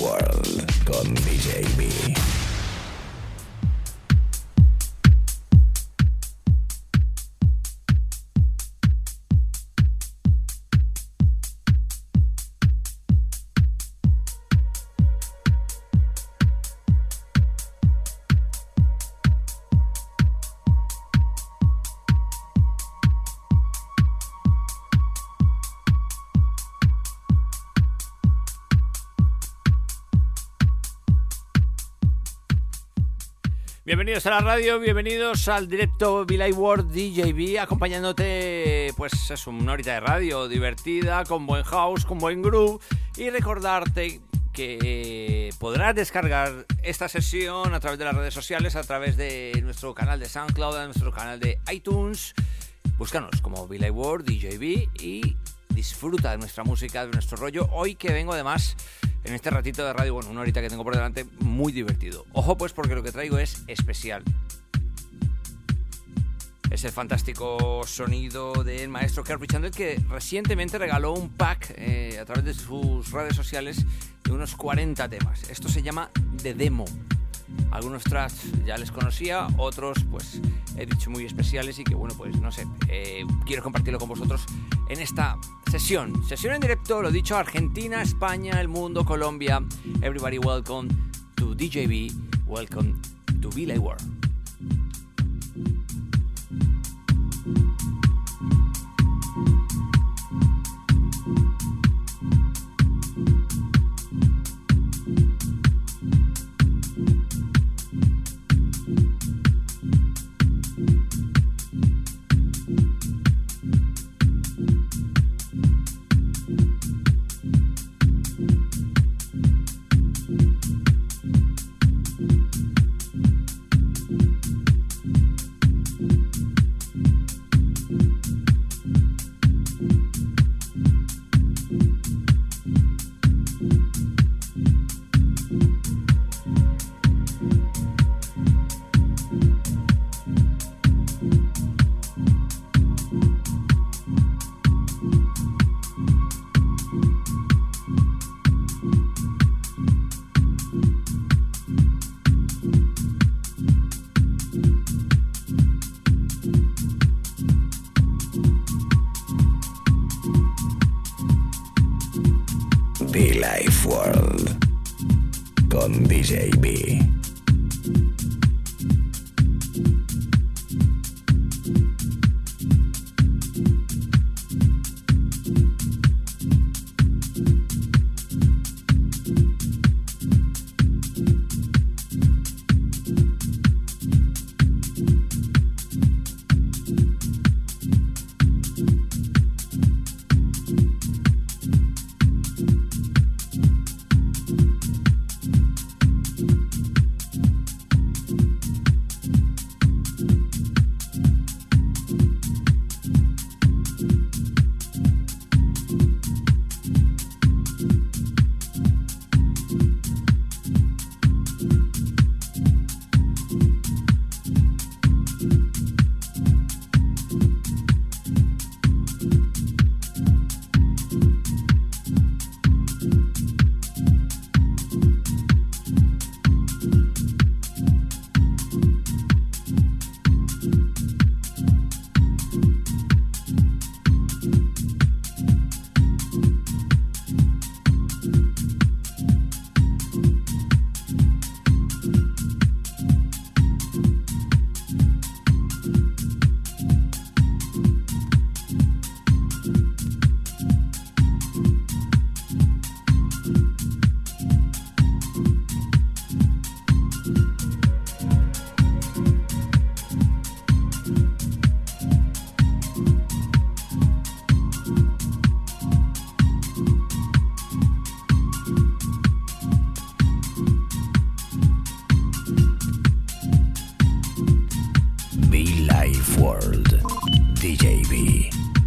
World con DJ B. Bienvenidos a la radio, bienvenidos al directo Billy World DJB, acompañándote, pues es una horita de radio divertida, con buen house, con buen groove, y recordarte que podrás descargar esta sesión a través de las redes sociales, a través de nuestro canal de SoundCloud, de nuestro canal de iTunes. Búscanos como Billy World DJB y disfruta de nuestra música, de nuestro rollo. Hoy que vengo además en este ratito de radio, bueno, una horita que tengo por delante, muy divertido. Ojo pues porque lo que traigo es especial. Es el fantástico sonido del maestro Kirby Chandler que recientemente regaló un pack eh, a través de sus redes sociales de unos 40 temas. Esto se llama The Demo. Algunos tracks ya les conocía, otros pues he dicho muy especiales y que bueno pues no sé, eh, quiero compartirlo con vosotros en esta sesión. Sesión en directo, lo dicho, Argentina, España, el mundo, Colombia. Everybody welcome to DJB, welcome to Billy World. Live World DJB.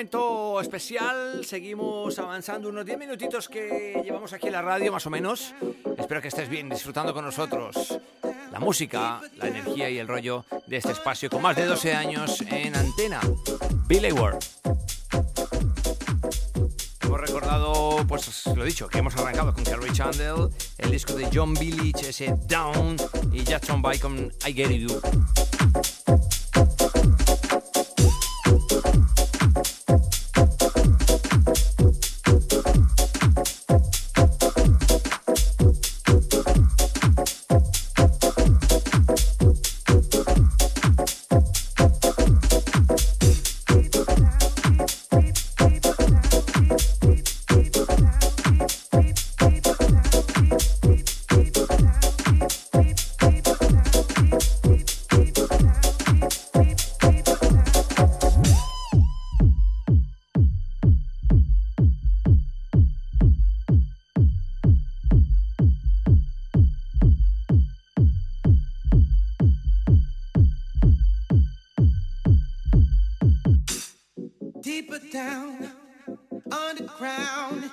momento especial. Seguimos avanzando unos 10 minutitos que llevamos aquí en la radio, más o menos. Espero que estés bien disfrutando con nosotros la música, la energía y el rollo de este espacio con más de 12 años en antena. Billy Ward. Hemos recordado, pues lo dicho, que hemos arrancado con Carrie Chandler, el disco de John Billich, ese Down, y Jackson By con I Get down underground,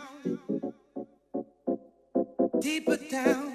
deeper down.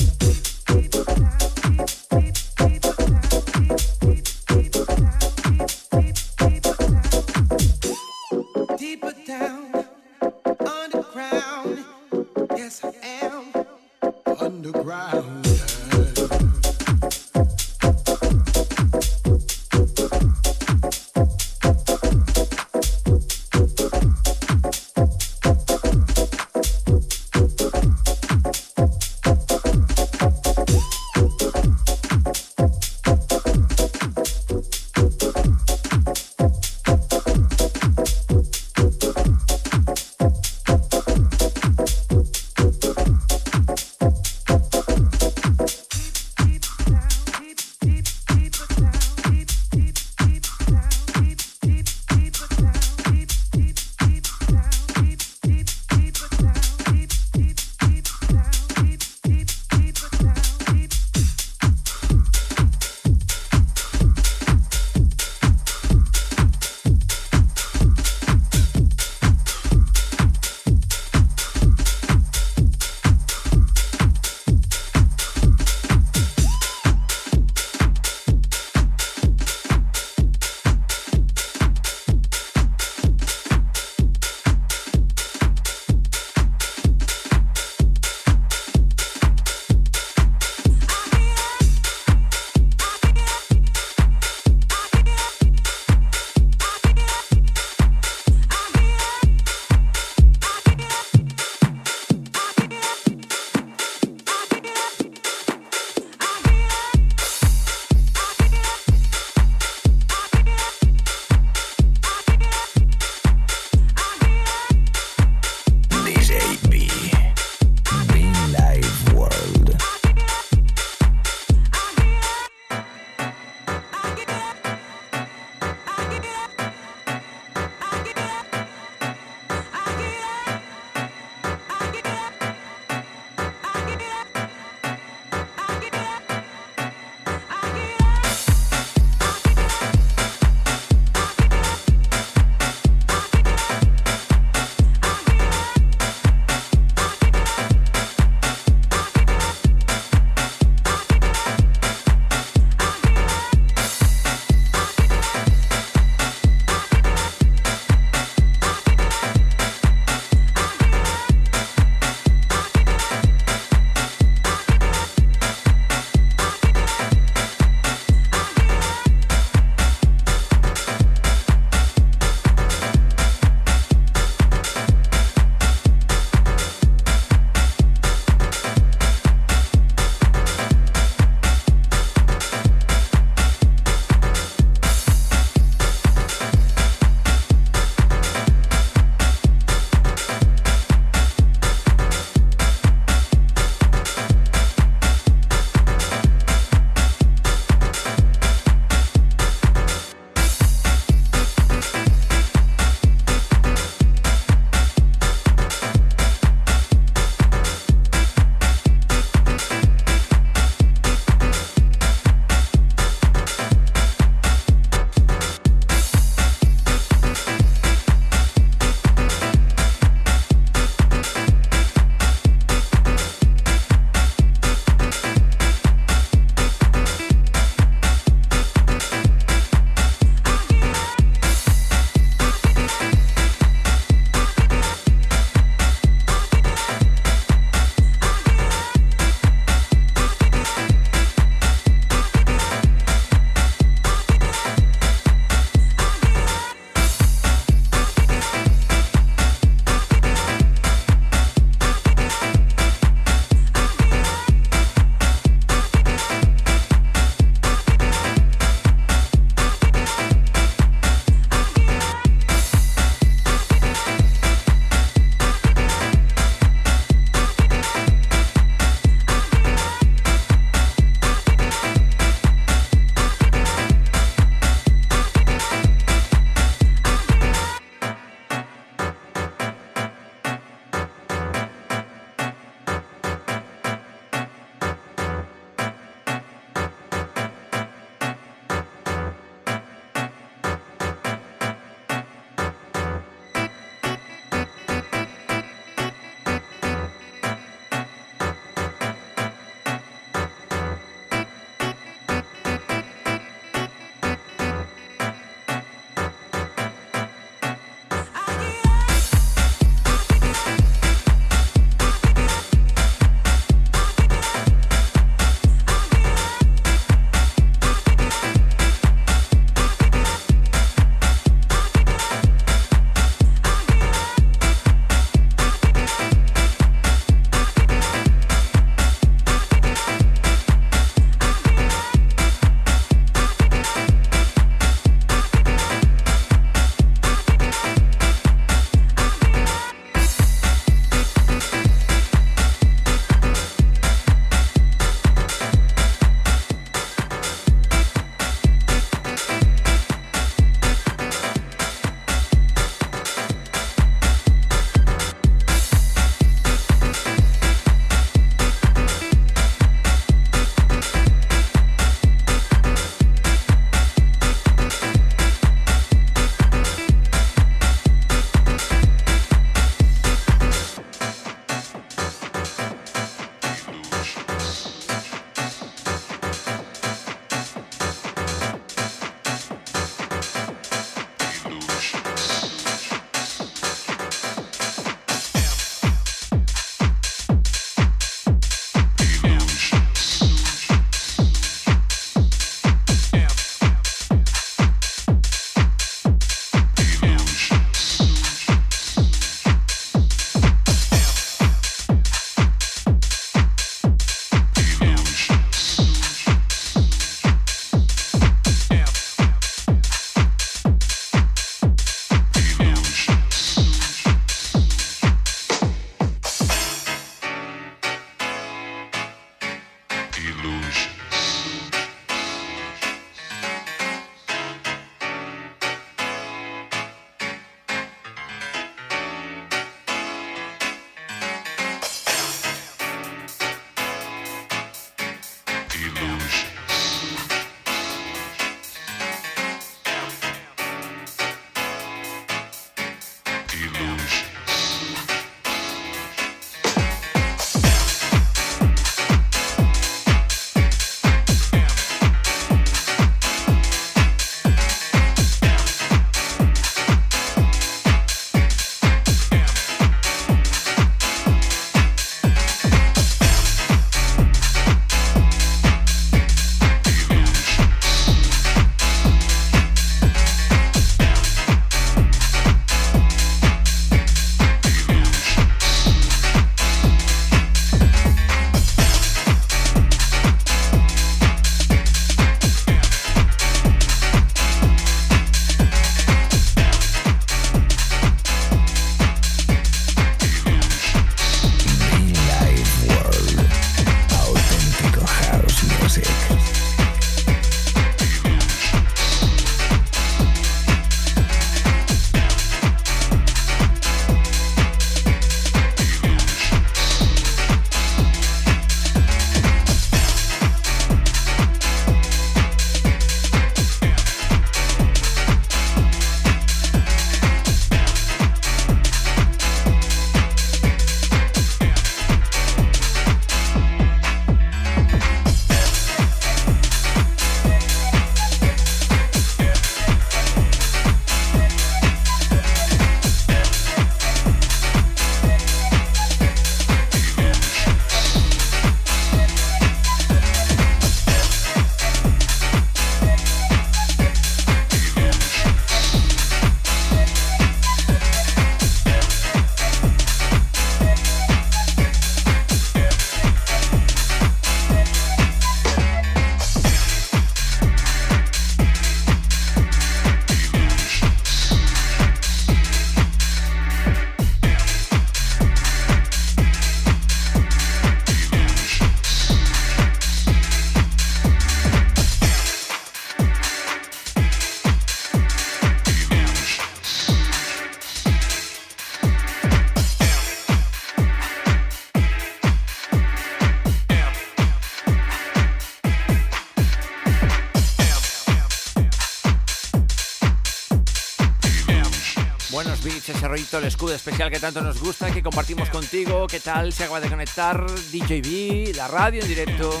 You. el escudo especial que tanto nos gusta, que compartimos contigo. ¿Qué tal? Se acaba de conectar DJB, la radio en directo.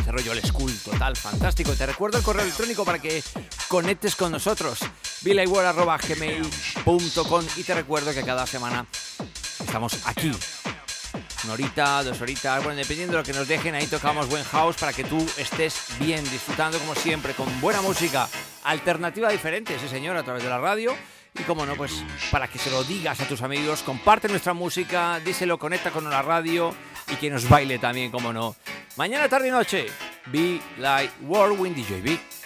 Ese rollo el school total, fantástico. Te recuerdo el correo electrónico para que conectes con nosotros. gmail.com y te recuerdo que cada semana estamos aquí. Una horita, dos horitas, bueno, dependiendo de lo que nos dejen, ahí tocamos buen house para que tú estés bien, disfrutando como siempre, con buena música, alternativa diferente, sí señor, a través de la radio y como no, pues para que se lo digas a tus amigos, comparte nuestra música, díselo, conecta con la radio y que nos baile también, como no. Mañana, tarde y noche, Be Like Whirlwind DJB.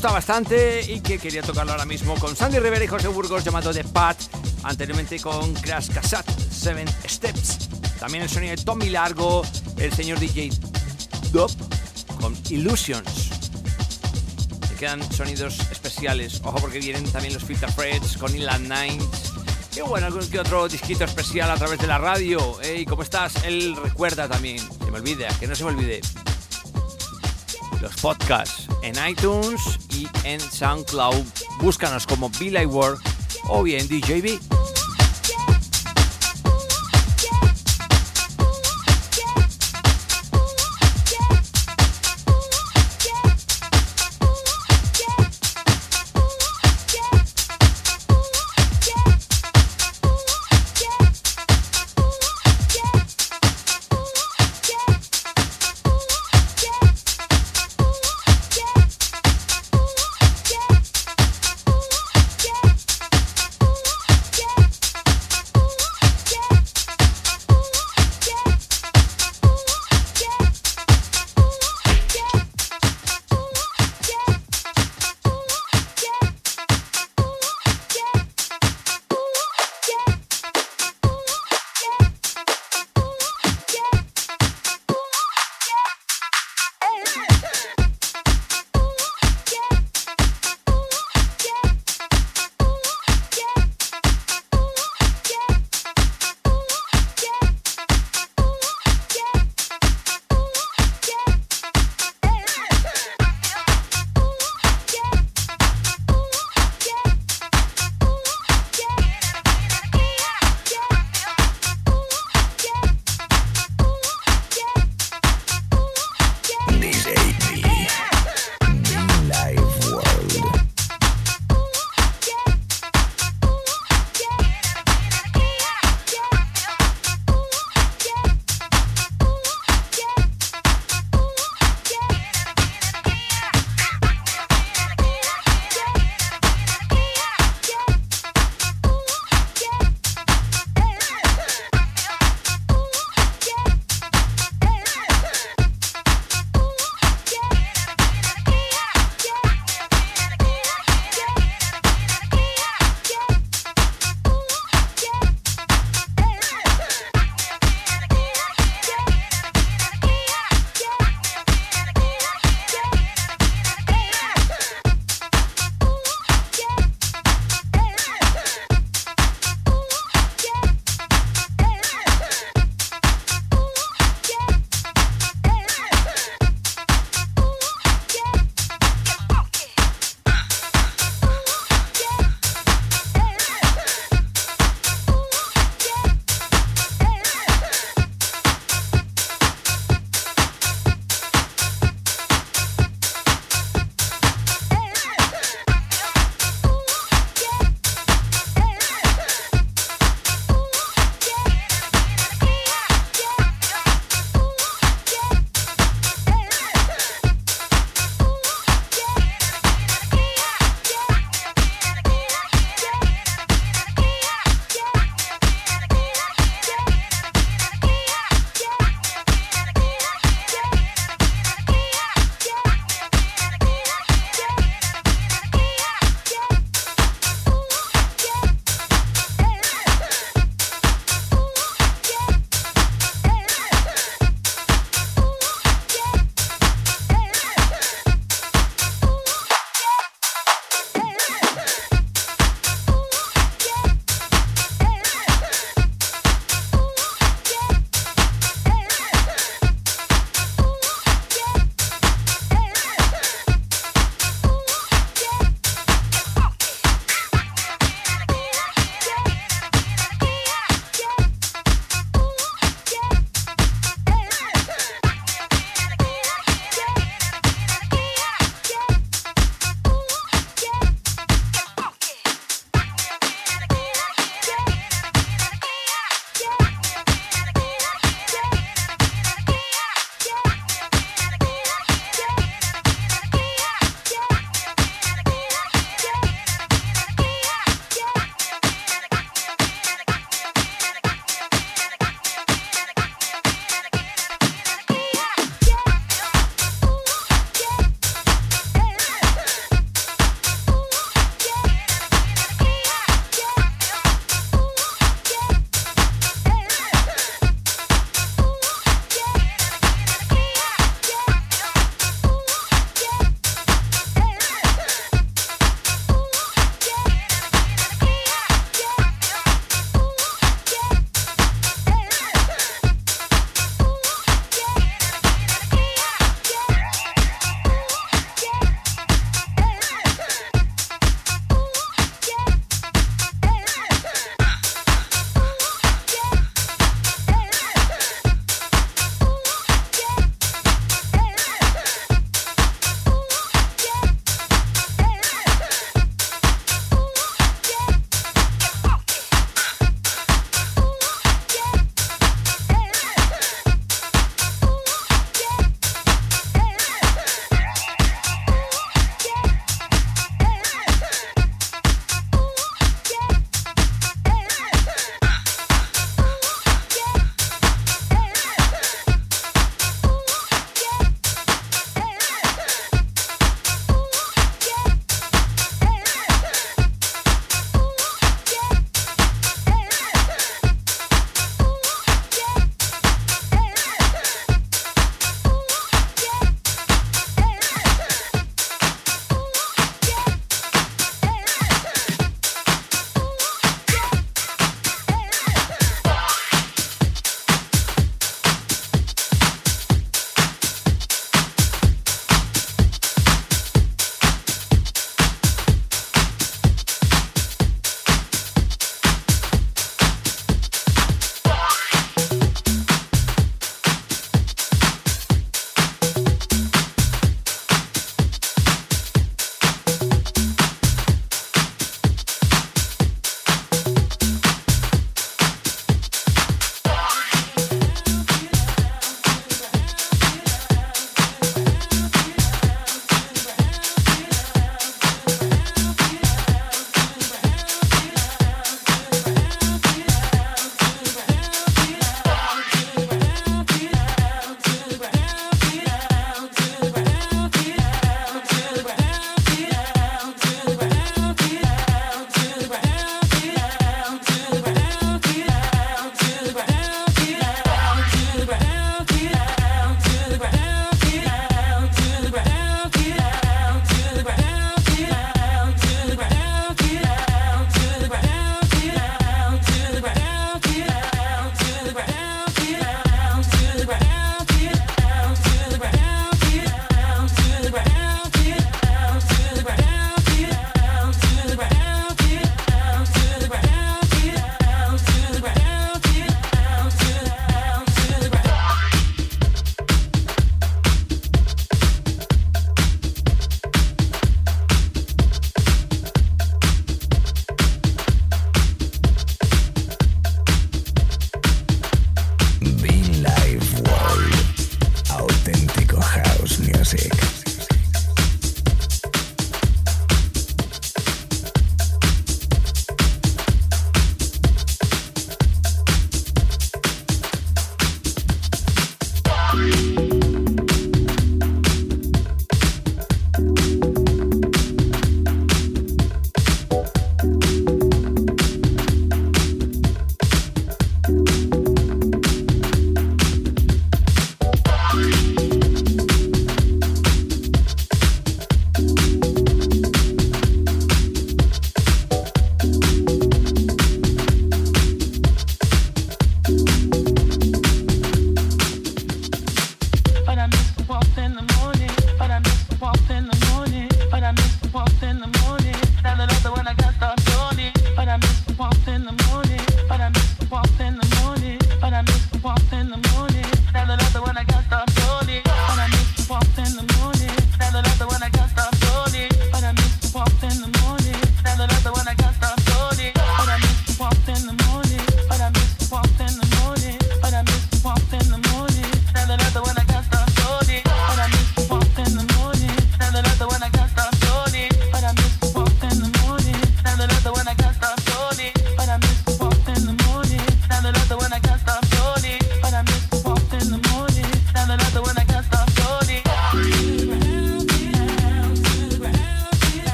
Gusta bastante y que quería tocarlo ahora mismo con Sandy Rivera y José Burgos llamado The Pat, anteriormente con Crash Cassette, Seven Steps. También el sonido de Tommy Largo, el señor DJ Dop con Illusions. Se quedan sonidos especiales, ojo porque vienen también los Filter Freds con Inland Nines. Y bueno, algún que otro disquito especial a través de la radio. ¿Y ¿Cómo estás? Él recuerda también, se me olvide, que no se me olvide los podcasts en iTunes en SoundCloud. Búscanos como Billy Ward o bien DJB.